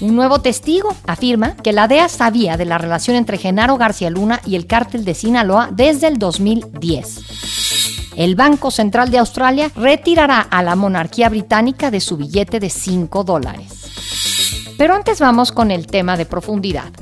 Un nuevo testigo afirma que la DEA sabía de la relación entre Genaro García Luna y el cártel de Sinaloa desde el 2010. El Banco Central de Australia retirará a la monarquía británica de su billete de 5 dólares. Pero antes vamos con el tema de profundidad.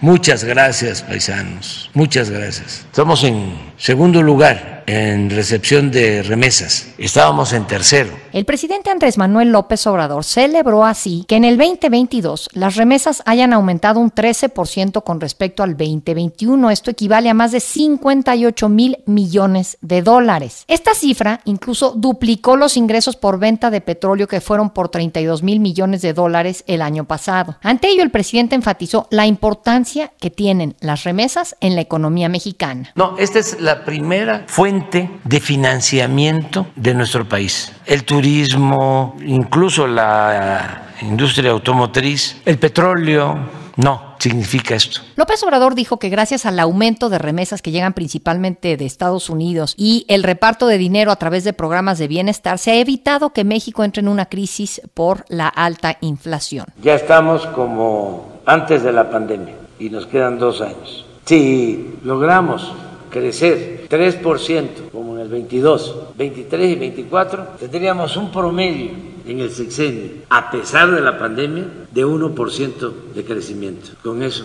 Muchas gracias, paisanos. Muchas gracias. Estamos en segundo lugar en recepción de remesas. Estábamos en tercero. El presidente Andrés Manuel López Obrador celebró así que en el 2022 las remesas hayan aumentado un 13% con respecto al 2021. Esto equivale a más de 58 mil millones de dólares. Esta cifra incluso duplicó los ingresos por venta de petróleo que fueron por 32 mil millones de dólares el año pasado. Ante ello, el presidente enfatizó la importancia que tienen las remesas en la economía mexicana. No, esta es la primera fuente de financiamiento de nuestro país. El turismo, incluso la industria automotriz, el petróleo, no significa esto. López Obrador dijo que gracias al aumento de remesas que llegan principalmente de Estados Unidos y el reparto de dinero a través de programas de bienestar, se ha evitado que México entre en una crisis por la alta inflación. Ya estamos como antes de la pandemia y nos quedan dos años. Si logramos crecer 3%, como en el 22, 23 y 24, tendríamos un promedio en el sexenio, a pesar de la pandemia, de 1% de crecimiento. Con eso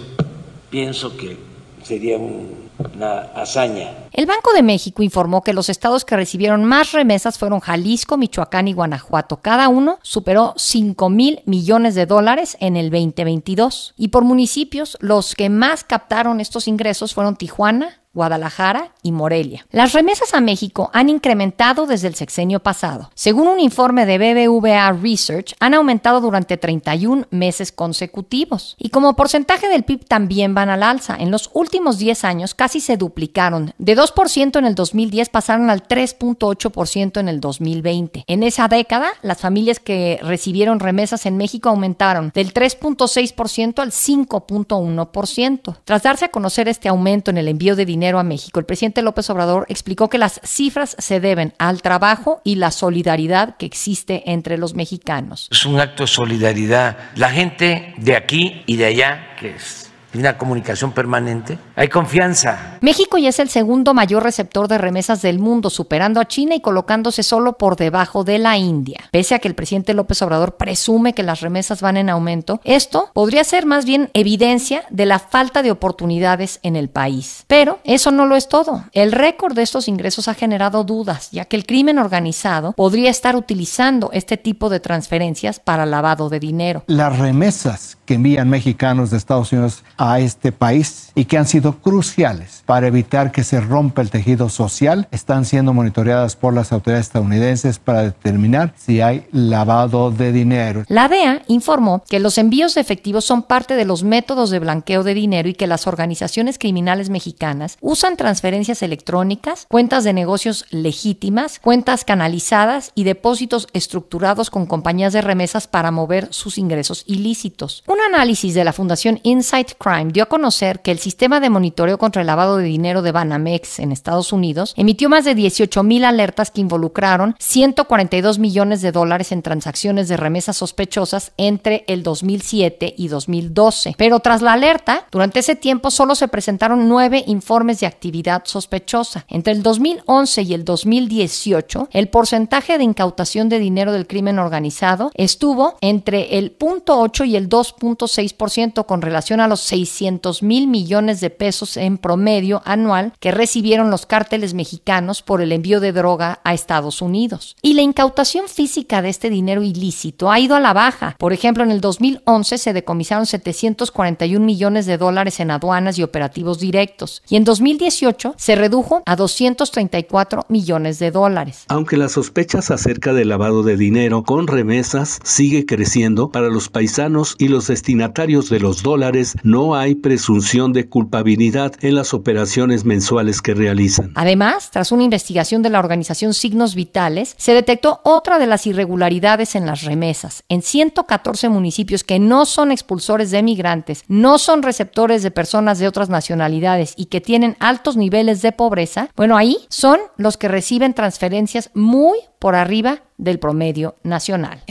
pienso que sería una hazaña. El Banco de México informó que los estados que recibieron más remesas fueron Jalisco, Michoacán y Guanajuato. Cada uno superó 5 mil millones de dólares en el 2022. Y por municipios, los que más captaron estos ingresos fueron Tijuana, Guadalajara y Morelia. Las remesas a México han incrementado desde el sexenio pasado. Según un informe de BBVA Research, han aumentado durante 31 meses consecutivos. Y como porcentaje del PIB también van al alza. En los últimos 10 años casi se duplicaron. De 2% en el 2010 pasaron al 3.8% en el 2020. En esa década, las familias que recibieron remesas en México aumentaron del 3.6% al 5.1%. Tras darse a conocer este aumento en el envío de dinero a México. El presidente López Obrador explicó que las cifras se deben al trabajo y la solidaridad que existe entre los mexicanos. Es un acto de solidaridad. La gente de aquí y de allá, que es una comunicación permanente, hay confianza. México ya es el segundo mayor receptor de remesas del mundo, superando a China y colocándose solo por debajo de la India. Pese a que el presidente López Obrador presume que las remesas van en aumento, esto podría ser más bien evidencia de la falta de oportunidades en el país. Pero eso no lo es todo. El récord de estos ingresos ha generado dudas, ya que el crimen organizado podría estar utilizando este tipo de transferencias para lavado de dinero. Las remesas que envían mexicanos de Estados Unidos a este país y que han sido cruciales para evitar que se rompa el tejido social están siendo monitoreadas por las autoridades estadounidenses para determinar si hay lavado de dinero. La DEA informó que los envíos de efectivos son parte de los métodos de blanqueo de dinero y que las organizaciones criminales mexicanas usan transferencias electrónicas, cuentas de negocios legítimas, cuentas canalizadas y depósitos estructurados con compañías de remesas para mover sus ingresos ilícitos. Un análisis de la Fundación Insight Crime dio a conocer que el sistema de monitoreo contra el lavado de dinero de Banamex en Estados Unidos emitió más de 18 mil alertas que involucraron 142 millones de dólares en transacciones de remesas sospechosas entre el 2007 y 2012. Pero tras la alerta, durante ese tiempo solo se presentaron nueve informes de actividad sospechosa. Entre el 2011 y el 2018, el porcentaje de incautación de dinero del crimen organizado estuvo entre el 0.8 y el 2.6% con relación a los 600 mil millones de pesos en promedio anual que recibieron los cárteles mexicanos por el envío de droga a Estados Unidos. Y la incautación física de este dinero ilícito ha ido a la baja. Por ejemplo, en el 2011 se decomisaron 741 millones de dólares en aduanas y operativos directos. Y en 2018 se redujo a 234 millones de dólares. Aunque las sospechas acerca del lavado de dinero con remesas sigue creciendo para los paisanos y los destinatarios de los dólares no hay presunción de culpabilidad en las operaciones mensuales que realizan. Además, tras una investigación de la organización Signos Vitales, se detectó otra de las irregularidades en las remesas. En 114 municipios que no son expulsores de migrantes, no son receptores de personas de otras nacionalidades y que tienen altos niveles de pobreza, bueno, ahí son los que reciben transferencias muy por arriba del promedio nacional.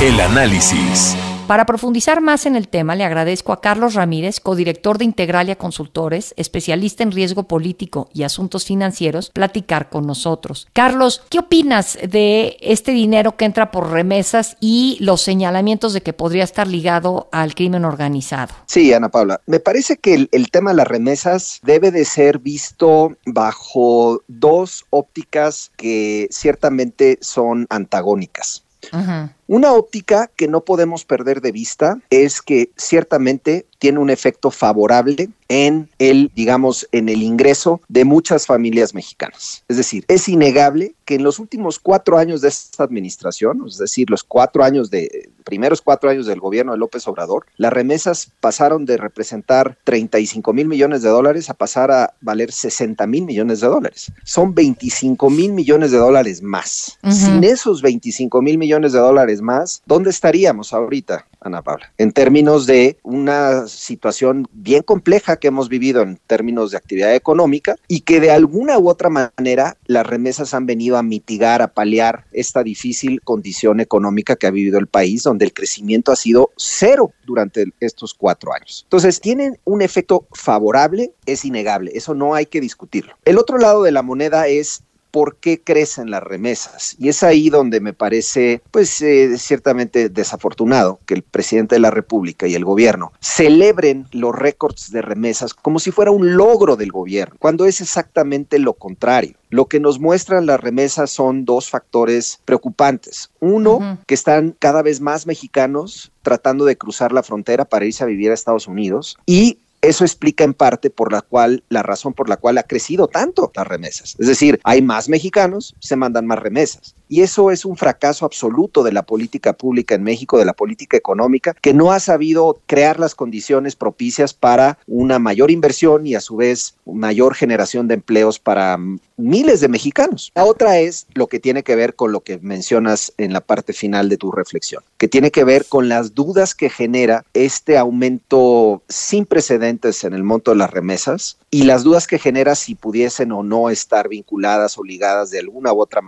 El análisis. Para profundizar más en el tema, le agradezco a Carlos Ramírez, codirector de Integralia Consultores, especialista en riesgo político y asuntos financieros, platicar con nosotros. Carlos, ¿qué opinas de este dinero que entra por remesas y los señalamientos de que podría estar ligado al crimen organizado? Sí, Ana Paula, me parece que el, el tema de las remesas debe de ser visto bajo dos ópticas que ciertamente son antagónicas. Ajá. Una óptica que no podemos perder de vista es que ciertamente tiene un efecto favorable en el, digamos, en el ingreso de muchas familias mexicanas. Es decir, es innegable que en los últimos cuatro años de esta administración, es decir, los cuatro años de, primeros cuatro años del gobierno de López Obrador, las remesas pasaron de representar 35 mil millones de dólares a pasar a valer 60 mil millones de dólares. Son 25 mil millones de dólares más. Uh -huh. Sin esos 25 mil millones de dólares más, ¿dónde estaríamos ahorita, Ana Paula? En términos de una situación bien compleja que hemos vivido en términos de actividad económica y que de alguna u otra manera las remesas han venido a mitigar, a paliar esta difícil condición económica que ha vivido el país, donde el crecimiento ha sido cero durante estos cuatro años. Entonces, tienen un efecto favorable, es innegable, eso no hay que discutirlo. El otro lado de la moneda es por qué crecen las remesas. Y es ahí donde me parece, pues, eh, ciertamente desafortunado que el presidente de la República y el gobierno celebren los récords de remesas como si fuera un logro del gobierno, cuando es exactamente lo contrario. Lo que nos muestran las remesas son dos factores preocupantes. Uno, uh -huh. que están cada vez más mexicanos tratando de cruzar la frontera para irse a vivir a Estados Unidos y eso explica en parte por la cual, la razón por la cual ha crecido tanto las remesas. Es decir, hay más mexicanos, se mandan más remesas. Y eso es un fracaso absoluto de la política pública en México, de la política económica, que no ha sabido crear las condiciones propicias para una mayor inversión y a su vez mayor generación de empleos para miles de mexicanos. La otra es lo que tiene que ver con lo que mencionas en la parte final de tu reflexión, que tiene que ver con las dudas que genera este aumento sin precedentes en el monto de las remesas y las dudas que genera si pudiesen o no estar vinculadas o ligadas de alguna u otra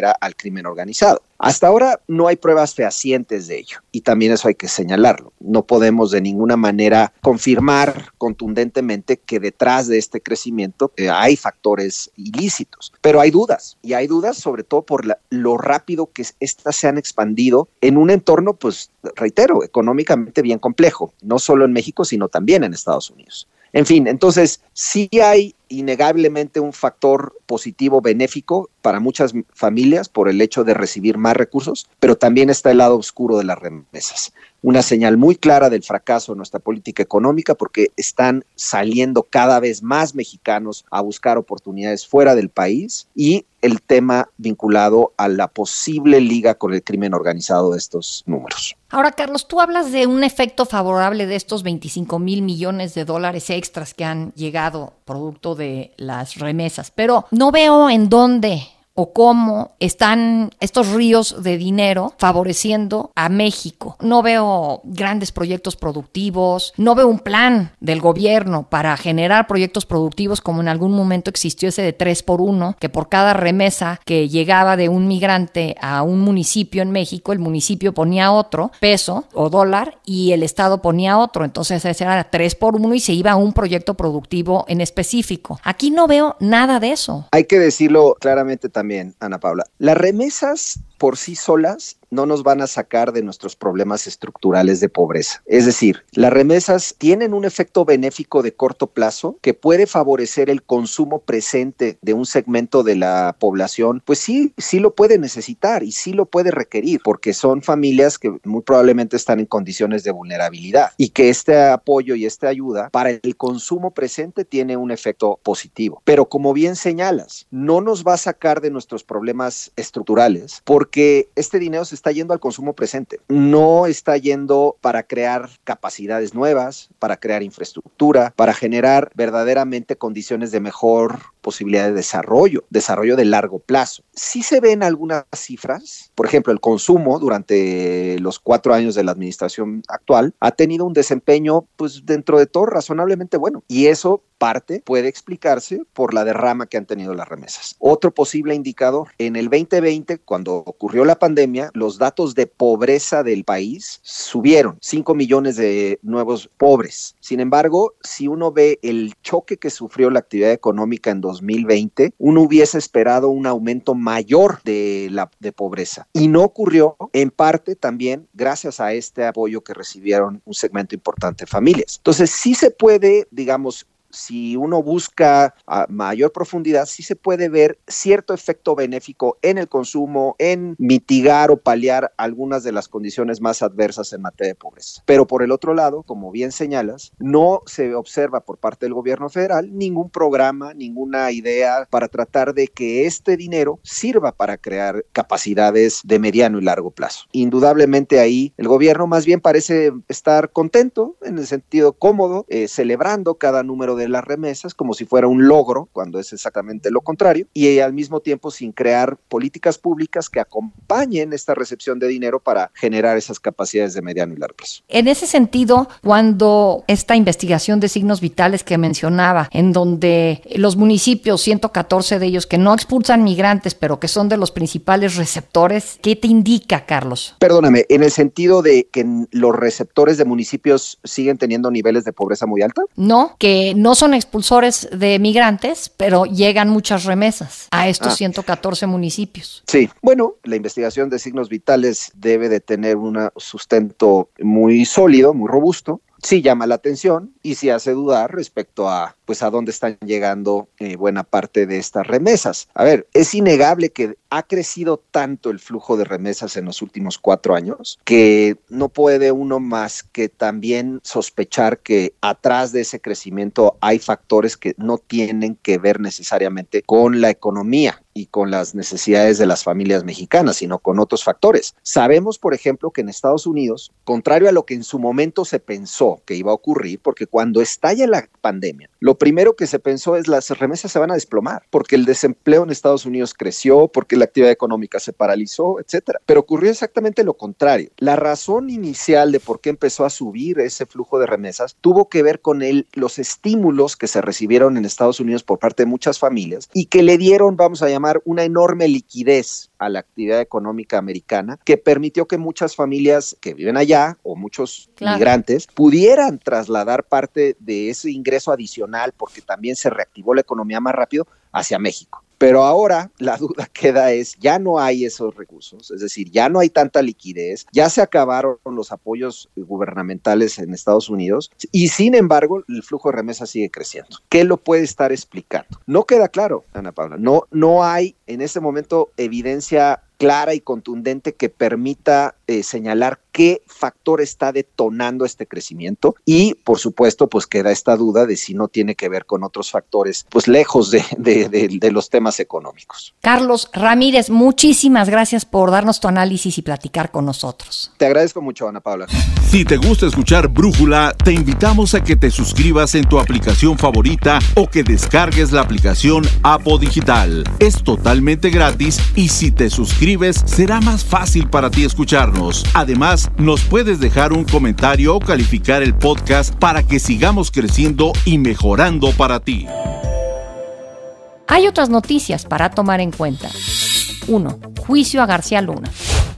al crimen organizado. Hasta ahora no hay pruebas fehacientes de ello y también eso hay que señalarlo. No podemos de ninguna manera confirmar contundentemente que detrás de este crecimiento eh, hay factores ilícitos, pero hay dudas y hay dudas sobre todo por lo rápido que éstas se han expandido en un entorno, pues reitero, económicamente bien complejo, no solo en México, sino también en Estados Unidos. En fin, entonces sí hay innegablemente un factor positivo benéfico para muchas familias por el hecho de recibir más recursos, pero también está el lado oscuro de las remesas. Una señal muy clara del fracaso de nuestra política económica porque están saliendo cada vez más mexicanos a buscar oportunidades fuera del país y el tema vinculado a la posible liga con el crimen organizado de estos números. Ahora, Carlos, tú hablas de un efecto favorable de estos 25 mil millones de dólares extras que han llegado producto de las remesas, pero no veo en dónde o cómo están estos ríos de dinero favoreciendo a México. No veo grandes proyectos productivos, no veo un plan del gobierno para generar proyectos productivos como en algún momento existió ese de 3 por 1, que por cada remesa que llegaba de un migrante a un municipio en México, el municipio ponía otro peso o dólar y el Estado ponía otro. Entonces ese era 3 por 1 y se iba a un proyecto productivo en específico. Aquí no veo nada de eso. Hay que decirlo claramente también también, Ana Paula. Las remesas por sí solas no nos van a sacar de nuestros problemas estructurales de pobreza. Es decir, las remesas tienen un efecto benéfico de corto plazo que puede favorecer el consumo presente de un segmento de la población, pues sí, sí lo puede necesitar y sí lo puede requerir, porque son familias que muy probablemente están en condiciones de vulnerabilidad y que este apoyo y esta ayuda para el consumo presente tiene un efecto positivo. Pero como bien señalas, no nos va a sacar de nuestros problemas estructurales porque porque este dinero se está yendo al consumo presente, no está yendo para crear capacidades nuevas, para crear infraestructura, para generar verdaderamente condiciones de mejor posibilidad de desarrollo, desarrollo de largo plazo. Sí se ven algunas cifras, por ejemplo, el consumo durante los cuatro años de la administración actual ha tenido un desempeño, pues dentro de todo, razonablemente bueno. Y eso parte puede explicarse por la derrama que han tenido las remesas. Otro posible indicador, en el 2020, cuando ocurrió la pandemia, los datos de pobreza del país subieron, 5 millones de nuevos pobres. Sin embargo, si uno ve el choque que sufrió la actividad económica en 2020, uno hubiese esperado un aumento mayor de la pobreza. Y no ocurrió, en parte también gracias a este apoyo que recibieron un segmento importante de familias. Entonces, sí se puede, digamos, si uno busca a mayor profundidad, sí se puede ver cierto efecto benéfico en el consumo, en mitigar o paliar algunas de las condiciones más adversas en materia de pobreza. Pero por el otro lado, como bien señalas, no se observa por parte del gobierno federal ningún programa, ninguna idea para tratar de que este dinero sirva para crear capacidades de mediano y largo plazo. Indudablemente ahí el gobierno más bien parece estar contento, en el sentido cómodo, eh, celebrando cada número de de las remesas como si fuera un logro, cuando es exactamente lo contrario, y al mismo tiempo sin crear políticas públicas que acompañen esta recepción de dinero para generar esas capacidades de mediano y largo plazo. En ese sentido, cuando esta investigación de signos vitales que mencionaba, en donde los municipios, 114 de ellos, que no expulsan migrantes, pero que son de los principales receptores, ¿qué te indica, Carlos? Perdóname, en el sentido de que los receptores de municipios siguen teniendo niveles de pobreza muy alta? No, que no son expulsores de migrantes, pero llegan muchas remesas a estos 114 ah. municipios. Sí, bueno, la investigación de signos vitales debe de tener un sustento muy sólido, muy robusto sí llama la atención y sí hace dudar respecto a pues a dónde están llegando eh, buena parte de estas remesas. A ver, es innegable que ha crecido tanto el flujo de remesas en los últimos cuatro años que no puede uno más que también sospechar que atrás de ese crecimiento hay factores que no tienen que ver necesariamente con la economía y con las necesidades de las familias mexicanas, sino con otros factores. Sabemos, por ejemplo, que en Estados Unidos, contrario a lo que en su momento se pensó que iba a ocurrir, porque cuando estalla la pandemia, lo primero que se pensó es las remesas se van a desplomar, porque el desempleo en Estados Unidos creció, porque la actividad económica se paralizó, etcétera. Pero ocurrió exactamente lo contrario. La razón inicial de por qué empezó a subir ese flujo de remesas tuvo que ver con el, los estímulos que se recibieron en Estados Unidos por parte de muchas familias y que le dieron, vamos a llamar, una enorme liquidez a la actividad económica americana que permitió que muchas familias que viven allá o muchos migrantes pudieran trasladar parte de ese ingreso adicional porque también se reactivó la economía más rápido hacia México. Pero ahora la duda queda es, ya no hay esos recursos, es decir, ya no hay tanta liquidez, ya se acabaron los apoyos gubernamentales en Estados Unidos y sin embargo el flujo de remesas sigue creciendo. ¿Qué lo puede estar explicando? No queda claro, Ana Paula, no, no hay en este momento evidencia clara y contundente que permita eh, señalar qué factor está detonando este crecimiento y por supuesto pues queda esta duda de si no tiene que ver con otros factores pues lejos de, de, los temas económicos. Carlos Ramírez, muchísimas gracias por darnos tu análisis y platicar con nosotros. Te agradezco mucho Ana Paula. Si te gusta escuchar Brújula, te invitamos a que te suscribas en tu aplicación favorita o que descargues la aplicación Apo Digital. Es totalmente gratis y si te suscribes será más fácil para ti escucharnos. Además, nos puedes dejar un comentario o calificar el podcast para que sigamos creciendo y mejorando para ti. Hay otras noticias para tomar en cuenta. 1. Juicio a García Luna.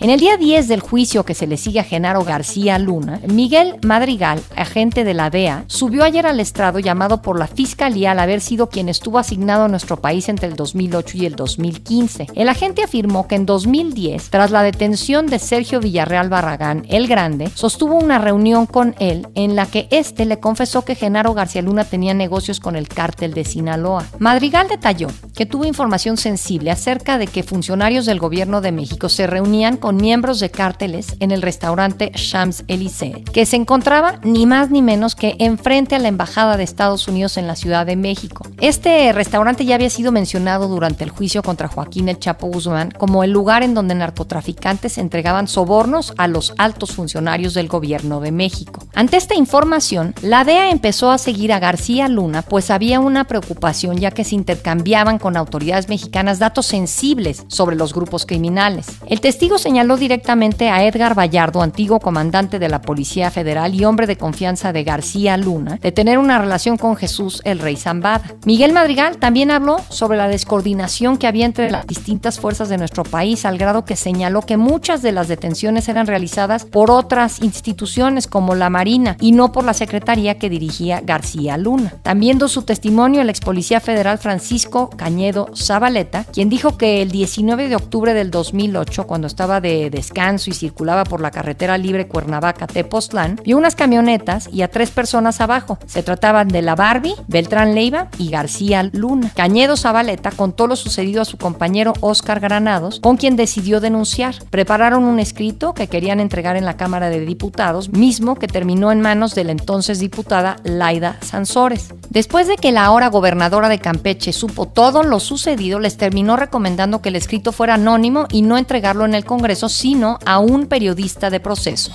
En el día 10 del juicio que se le sigue a Genaro García Luna, Miguel Madrigal, agente de la DEA, subió ayer al estrado llamado por la Fiscalía al haber sido quien estuvo asignado a nuestro país entre el 2008 y el 2015. El agente afirmó que en 2010, tras la detención de Sergio Villarreal Barragán, el Grande, sostuvo una reunión con él en la que éste le confesó que Genaro García Luna tenía negocios con el cártel de Sinaloa. Madrigal detalló que tuvo información sensible acerca de que funcionarios del gobierno de México se reunían con con miembros de cárteles en el restaurante Shams Élysée, que se encontraba ni más ni menos que enfrente a la Embajada de Estados Unidos en la Ciudad de México. Este restaurante ya había sido mencionado durante el juicio contra Joaquín El Chapo Guzmán como el lugar en donde narcotraficantes entregaban sobornos a los altos funcionarios del gobierno de México. Ante esta información, la DEA empezó a seguir a García Luna, pues había una preocupación ya que se intercambiaban con autoridades mexicanas datos sensibles sobre los grupos criminales. El testigo señaló directamente a Edgar Vallardo, antiguo comandante de la Policía Federal y hombre de confianza de García Luna, de tener una relación con Jesús el Rey Zambada. Miguel Madrigal también habló sobre la descoordinación que había entre las distintas fuerzas de nuestro país, al grado que señaló que muchas de las detenciones eran realizadas por otras instituciones como la Marina y no por la Secretaría que dirigía García Luna. También dio su testimonio el ex policía federal Francisco Cañedo Zabaleta, quien dijo que el 19 de octubre del 2008, cuando estaba de descanso y circulaba por la carretera libre Cuernavaca-Tepoztlán, vio unas camionetas y a tres personas abajo. Se trataban de la Barbie, Beltrán Leiva y García Luna. Cañedo Zabaleta contó lo sucedido a su compañero Oscar Granados, con quien decidió denunciar. Prepararon un escrito que querían entregar en la Cámara de Diputados, mismo que terminó en manos de la entonces diputada Laida Sansores. Después de que la ahora gobernadora de Campeche supo todo lo sucedido, les terminó recomendando que el escrito fuera anónimo y no entregarlo en el Congreso, sino a un periodista de proceso.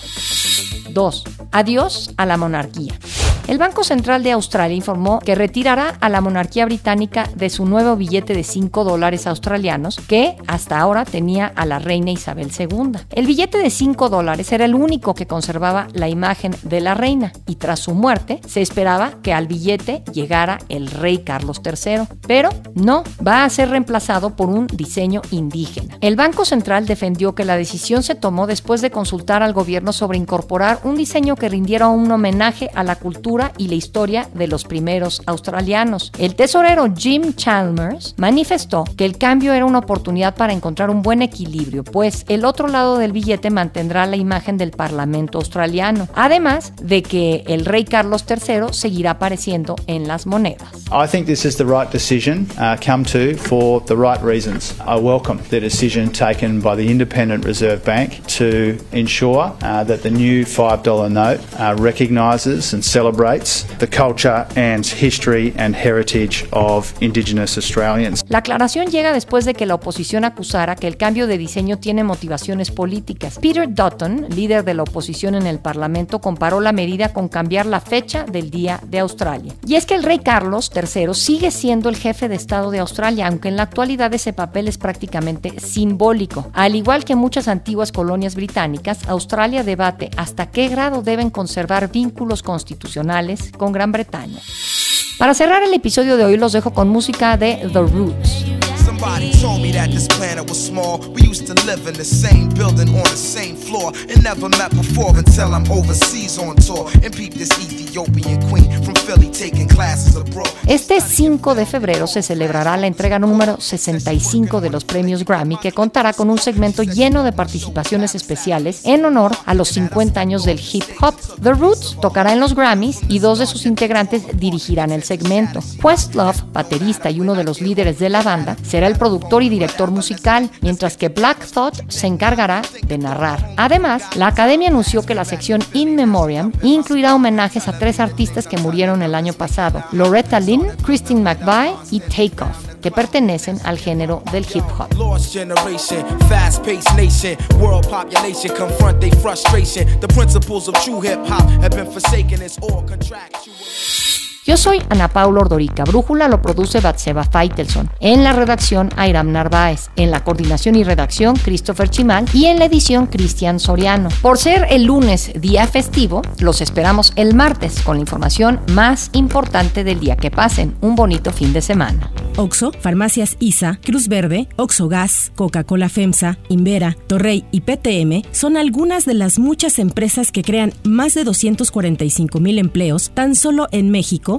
2. Adiós a la monarquía. El Banco Central de Australia informó que retirará a la monarquía británica de su nuevo billete de 5 dólares australianos que hasta ahora tenía a la reina Isabel II. El billete de 5 dólares era el único que conservaba la imagen de la reina y tras su muerte se esperaba que al billete llegara el rey Carlos III, pero no, va a ser reemplazado por un diseño indígena. El Banco Central defendió que la decisión se tomó después de consultar al gobierno sobre incorporar un diseño que rindiera un homenaje a la cultura y la historia de los primeros australianos. El tesorero Jim Chalmers manifestó que el cambio era una oportunidad para encontrar un buen equilibrio, pues el otro lado del billete mantendrá la imagen del Parlamento australiano, además de que el rey Carlos III seguirá apareciendo en las monedas. I think this is the right decision uh, come to for the right reasons. I welcome the decision taken by the Independent Reserve Bank to ensure uh, that the new $5 note uh, recognises and celebrates the culture and history and heritage of Indigenous Australians. La aclaración llega después de que la oposición acusara que el cambio de diseño tiene motivaciones políticas. Peter Dutton, líder de la oposición en el Parlamento, comparó la medida con cambiar la fecha del Día de Australia. Y es que el rey Carlos III sigue siendo el jefe de Estado de Australia, aunque en la actualidad ese papel es prácticamente simbólico. Al igual que muchas antiguas colonias británicas, Australia debate hasta qué grado deben conservar vínculos constitucionales con Gran Bretaña. Para cerrar el episodio de hoy los dejo con música de The Roots. Told me that this planet was small. We used to live in the same building on the same floor and never met before until I'm overseas on tour and peep this Ethiopian queen from Philly taking classes abroad. Este 5 de febrero se celebrará la entrega número 65 de los premios Grammy que contará con un segmento lleno de participaciones especiales en honor a los 50 años del hip hop. The Roots tocará en los Grammys y dos de sus integrantes dirigirán el segmento. Questlove, baterista y uno de los líderes de la banda, será el productor y director musical, mientras que Black Thought se encargará de narrar. Además, la Academia anunció que la sección In Memoriam incluirá homenajes a tres artistas que murieron el año pasado, Loretta Lynn, Christine McVie y Takeoff que pertenecen al género del hip hop. Yo soy Ana Paula Ordorica. Brújula lo produce Batseba Feitelson. En la redacción, Airam Narváez. En la coordinación y redacción, Christopher Chimal. Y en la edición, Cristian Soriano. Por ser el lunes día festivo, los esperamos el martes con la información más importante del día. Que pasen un bonito fin de semana. Oxo, Farmacias ISA, Cruz Verde, Oxo Gas, Coca-Cola FEMSA, Invera, Torrey y PTM son algunas de las muchas empresas que crean más de 245 mil empleos tan solo en México